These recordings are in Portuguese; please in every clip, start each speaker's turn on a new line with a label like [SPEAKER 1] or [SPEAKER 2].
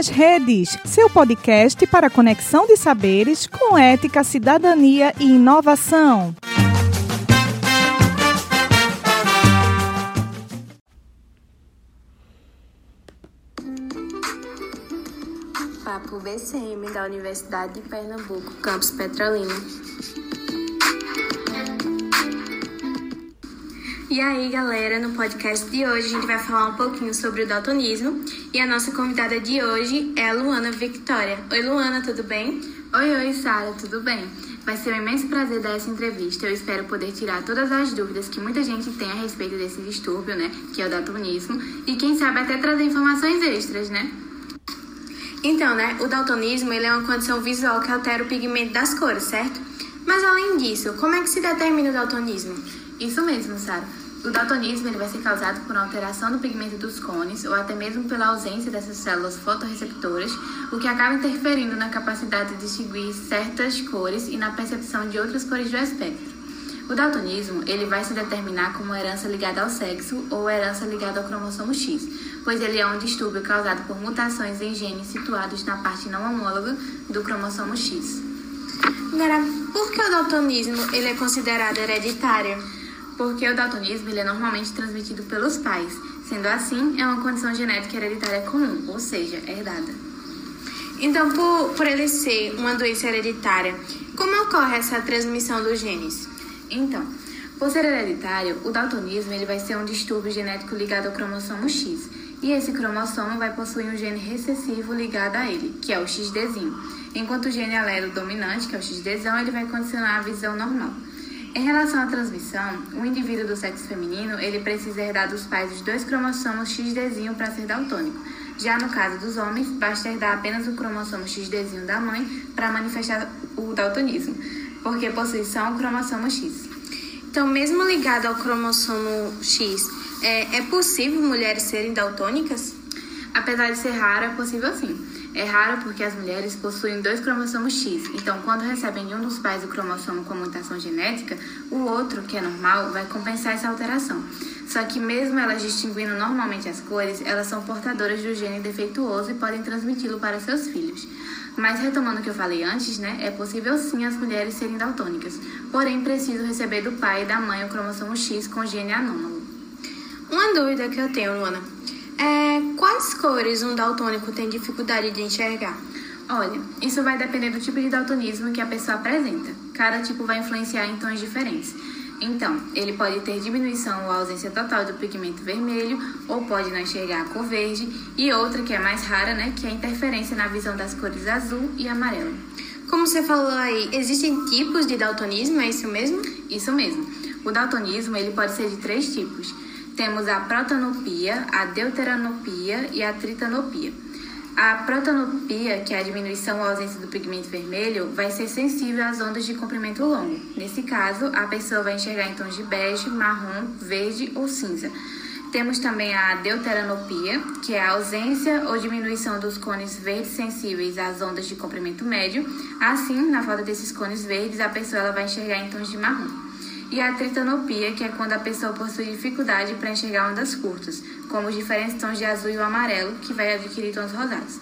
[SPEAKER 1] nas Redes, seu podcast para conexão de saberes com ética, cidadania e inovação.
[SPEAKER 2] Papo BCM da Universidade de Pernambuco, campus Petrolina. E aí, galera, no podcast de hoje a gente vai falar um pouquinho sobre o daltonismo e a nossa convidada de hoje é a Luana Victoria. Oi, Luana, tudo bem?
[SPEAKER 3] Oi, oi, Sara, tudo bem? Vai ser um imenso prazer dar essa entrevista. Eu espero poder tirar todas as dúvidas que muita gente tem a respeito desse distúrbio, né, que é o daltonismo, e quem sabe até trazer informações extras, né?
[SPEAKER 2] Então, né, o daltonismo ele é uma condição visual que altera o pigmento das cores, certo? Mas além disso, como é que se determina o daltonismo?
[SPEAKER 3] Isso mesmo, Sara. O daltonismo ele vai ser causado por uma alteração no pigmento dos cones ou até mesmo pela ausência dessas células fotorreceptoras, o que acaba interferindo na capacidade de distinguir certas cores e na percepção de outras cores do espectro. O daltonismo ele vai se determinar como herança ligada ao sexo ou herança ligada ao cromossomo X, pois ele é um distúrbio causado por mutações em genes situados na parte não homóloga do cromossomo X.
[SPEAKER 2] Agora, por que o daltonismo ele é considerado hereditário?
[SPEAKER 3] Porque o daltonismo é normalmente transmitido pelos pais. Sendo assim, é uma condição genética hereditária comum, ou seja, herdada.
[SPEAKER 2] Então, por, por ele ser uma doença hereditária, como ocorre essa transmissão dos genes?
[SPEAKER 3] Então, por ser hereditário, o daltonismo ele vai ser um distúrbio genético ligado ao cromossomo X. E esse cromossomo vai possuir um gene recessivo ligado a ele, que é o XDzinho. Enquanto o gene alelo dominante, que é o XDzão, ele vai condicionar a visão normal. Em relação à transmissão, o indivíduo do sexo feminino ele precisa herdar dos pais os dois cromossomos XDzinho para ser daltônico. Já no caso dos homens, basta herdar apenas o cromossomo XDzinho da mãe para manifestar o daltonismo, porque possui só o cromossomo X.
[SPEAKER 2] Então, mesmo ligado ao cromossomo X, é, é possível mulheres serem daltônicas?
[SPEAKER 3] Apesar de ser raro, é possível sim. É raro porque as mulheres possuem dois cromossomos X, então quando recebem um dos pais o cromossomo com mutação genética, o outro, que é normal, vai compensar essa alteração. Só que mesmo elas distinguindo normalmente as cores, elas são portadoras do gene defeituoso e podem transmiti-lo para seus filhos. Mas retomando o que eu falei antes, né, é possível sim as mulheres serem daltônicas, porém precisam receber do pai e da mãe o cromossomo X com gene anômalo.
[SPEAKER 2] Uma dúvida que eu tenho, Luana. É, quais cores um daltônico tem dificuldade de enxergar?
[SPEAKER 3] Olha, isso vai depender do tipo de daltonismo que a pessoa apresenta. Cada tipo vai influenciar em tons diferentes. Então, ele pode ter diminuição ou ausência total do pigmento vermelho, ou pode não enxergar a cor verde, e outra que é mais rara, né, que é a interferência na visão das cores azul e amarelo.
[SPEAKER 2] Como você falou aí, existem tipos de daltonismo, é isso mesmo?
[SPEAKER 3] Isso mesmo. O daltonismo ele pode ser de três tipos temos a protanopia, a deuteranopia e a tritanopia. A protanopia, que é a diminuição ou ausência do pigmento vermelho, vai ser sensível às ondas de comprimento longo. Nesse caso, a pessoa vai enxergar em tons de bege, marrom, verde ou cinza. Temos também a deuteranopia, que é a ausência ou diminuição dos cones verdes sensíveis às ondas de comprimento médio. Assim, na falta desses cones verdes, a pessoa vai enxergar em tons de marrom e a tritanopia, que é quando a pessoa possui dificuldade para enxergar ondas curtas, como os diferentes tons de azul e o amarelo, que vai adquirir tons rosados.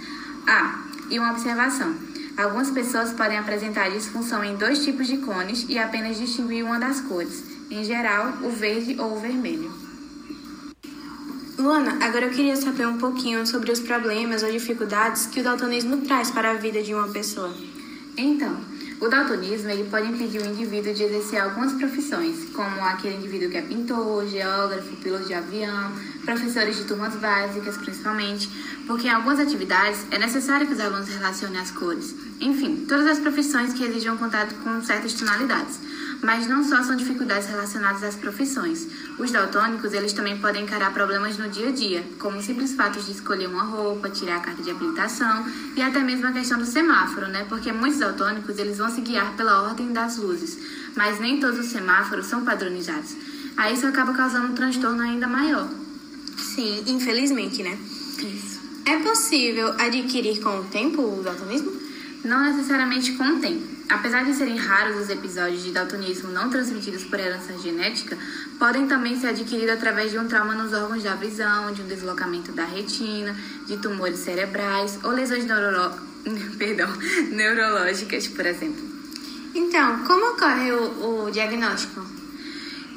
[SPEAKER 3] Ah, e uma observação. Algumas pessoas podem apresentar disfunção em dois tipos de cones e apenas distinguir uma das cores, em geral, o verde ou o vermelho.
[SPEAKER 2] Luana, agora eu queria saber um pouquinho sobre os problemas ou dificuldades que o daltonismo traz para a vida de uma pessoa.
[SPEAKER 3] Então, o daltonismo ele pode impedir o indivíduo de exercer algumas profissões, como aquele indivíduo que é pintor, geógrafo, piloto de avião, professores de turmas básicas, principalmente, porque em algumas atividades é necessário que os alunos relacionem as cores. Enfim, todas as profissões que exigem contato com certas tonalidades. Mas não só são dificuldades relacionadas às profissões. Os daltônicos, eles também podem encarar problemas no dia a dia, como o simples fato de escolher uma roupa, tirar a carta de habilitação e até mesmo a questão do semáforo, né? Porque muitos daltônicos, eles vão se guiar pela ordem das luzes, mas nem todos os semáforos são padronizados. Aí isso acaba causando um transtorno ainda maior.
[SPEAKER 2] Sim, infelizmente, né?
[SPEAKER 3] Isso.
[SPEAKER 2] É possível adquirir com o tempo o daltonismo?
[SPEAKER 3] não necessariamente com o tempo. Apesar de serem raros os episódios de daltonismo não transmitidos por herança genética, podem também ser adquiridos através de um trauma nos órgãos da visão, de um deslocamento da retina, de tumores cerebrais ou lesões. Perdão, neurológicas, por exemplo.
[SPEAKER 2] Então, como ocorre o, o diagnóstico?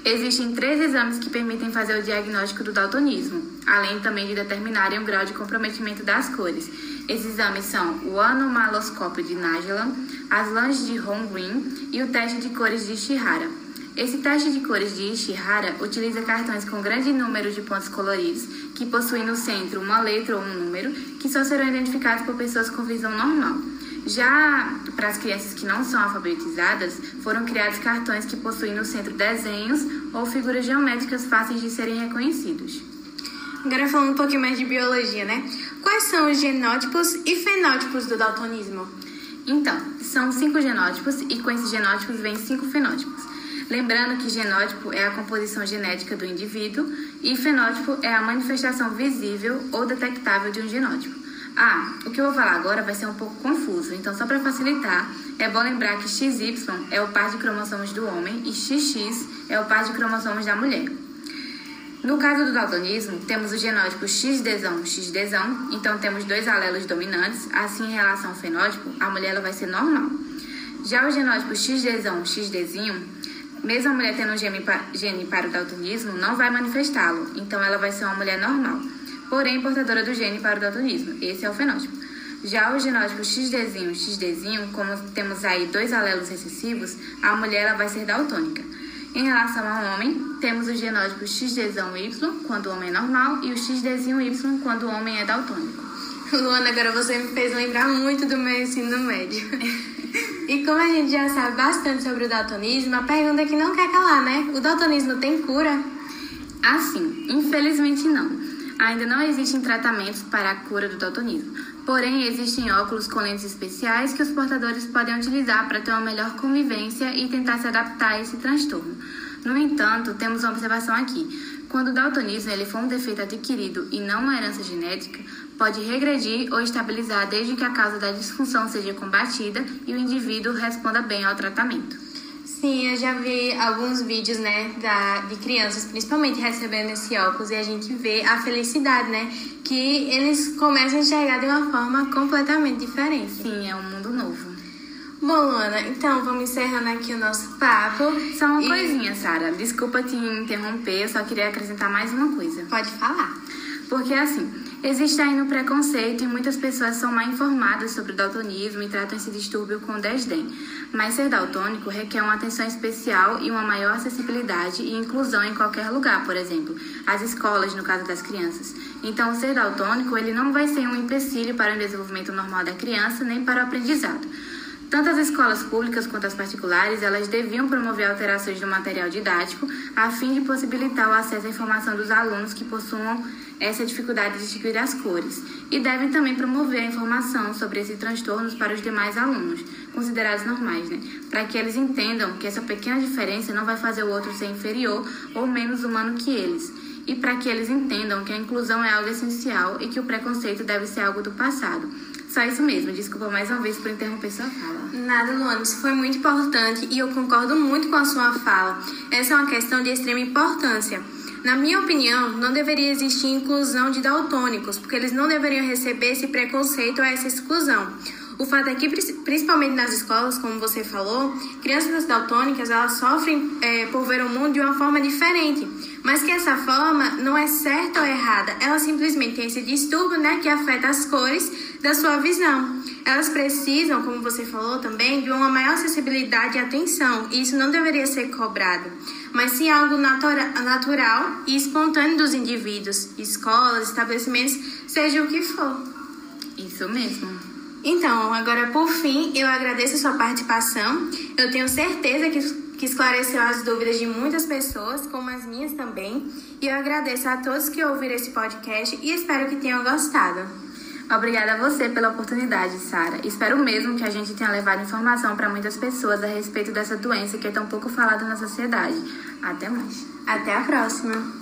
[SPEAKER 3] Existem três exames que permitem fazer o diagnóstico do daltonismo, além também de determinarem o grau de comprometimento das cores. Esses exames são o anomaloscópio de Nagelman, as lanches de Holmgren e o teste de cores de Ishihara. Esse teste de cores de Ishihara utiliza cartões com grande número de pontos coloridos, que possuem no centro uma letra ou um número, que só serão identificados por pessoas com visão normal. Já para as crianças que não são alfabetizadas, foram criados cartões que possuem no centro desenhos ou figuras geométricas fáceis de serem reconhecidos.
[SPEAKER 2] Agora falando um pouquinho mais de biologia, né? Quais são os genótipos e fenótipos do daltonismo?
[SPEAKER 3] Então, são cinco genótipos e com esses genótipos vêm cinco fenótipos. Lembrando que genótipo é a composição genética do indivíduo e fenótipo é a manifestação visível ou detectável de um genótipo. Ah, o que eu vou falar agora vai ser um pouco confuso, então só para facilitar, é bom lembrar que XY é o par de cromossomos do homem e XX é o par de cromossomos da mulher. No caso do daltonismo, temos o genótipo XD1, XD1, então temos dois alelos dominantes, assim em relação ao fenótipo, a mulher ela vai ser normal. Já o genótipo XD1, XDzinho, mesmo a mulher tendo um gene para o daltonismo, não vai manifestá-lo, então ela vai ser uma mulher normal, porém portadora do gene para o daltonismo. Esse é o fenótipo. Já o genótipo XDzinho, XDzinho, como temos aí dois alelos recessivos, a mulher ela vai ser daltônica. Em relação ao homem, temos o genótipo XD1Y quando o homem é normal e o XD1Y quando o homem é daltônico.
[SPEAKER 2] Luana, agora você me fez lembrar muito do meu ensino médio. e como a gente já sabe bastante sobre o daltonismo, a pergunta é que não quer calar, né? O daltonismo tem cura?
[SPEAKER 3] Assim, infelizmente não. Ainda não existem tratamentos para a cura do daltonismo. Porém, existem óculos com lentes especiais que os portadores podem utilizar para ter uma melhor convivência e tentar se adaptar a esse transtorno. No entanto, temos uma observação aqui. Quando o daltonismo ele for um defeito adquirido e não uma herança genética, pode regredir ou estabilizar desde que a causa da disfunção seja combatida e o indivíduo responda bem ao tratamento.
[SPEAKER 2] Sim, eu já vi alguns vídeos, né, da, de crianças, principalmente recebendo esse óculos, e a gente vê a felicidade, né, que eles começam a enxergar de uma forma completamente diferente.
[SPEAKER 3] Sim, é um mundo novo.
[SPEAKER 2] Bom, Luana, então vamos encerrando aqui o nosso papo.
[SPEAKER 3] Só uma e... coisinha, Sara. Desculpa te interromper, eu só queria acrescentar mais uma coisa.
[SPEAKER 2] Pode falar.
[SPEAKER 3] Porque assim, existe ainda um preconceito e muitas pessoas são mal informadas sobre o daltonismo e tratam esse distúrbio com desdém. Mas ser daltônico requer uma atenção especial e uma maior acessibilidade e inclusão em qualquer lugar, por exemplo, as escolas, no caso das crianças. Então, ser daltônico, ele não vai ser um empecilho para o desenvolvimento normal da criança nem para o aprendizado. Tanto as escolas públicas quanto as particulares, elas deviam promover alterações no material didático a fim de possibilitar o acesso à informação dos alunos que possuam essa dificuldade de distinguir as cores e devem também promover a informação sobre esses transtornos para os demais alunos, considerados normais, né? Para que eles entendam que essa pequena diferença não vai fazer o outro ser inferior ou menos humano que eles. E para que eles entendam que a inclusão é algo essencial e que o preconceito deve ser algo do passado só isso mesmo. Desculpa mais uma vez por interromper sua fala.
[SPEAKER 2] Nada, Luana. Isso foi muito importante e eu concordo muito com a sua fala. Essa é uma questão de extrema importância. Na minha opinião, não deveria existir inclusão de daltônicos, porque eles não deveriam receber esse preconceito ou essa exclusão. O fato é que, principalmente nas escolas, como você falou, crianças daltônicas elas sofrem é, por ver o mundo de uma forma diferente. Mas que essa forma não é certa ou errada, ela simplesmente tem esse distúrbio né, que afeta as cores da sua visão. Elas precisam, como você falou também, de uma maior acessibilidade e atenção, e isso não deveria ser cobrado, mas sim algo natura natural e espontâneo dos indivíduos, escolas, estabelecimentos, seja o que for.
[SPEAKER 3] Isso mesmo.
[SPEAKER 2] Então, agora por fim, eu agradeço a sua participação. Eu tenho certeza que, que esclareceu as dúvidas de muitas pessoas, como as minhas também. E eu agradeço a todos que ouviram esse podcast e espero que tenham gostado.
[SPEAKER 3] Obrigada a você pela oportunidade, Sara. Espero mesmo que a gente tenha levado informação para muitas pessoas a respeito dessa doença que é tão pouco falada na sociedade. Até mais.
[SPEAKER 2] Até a próxima.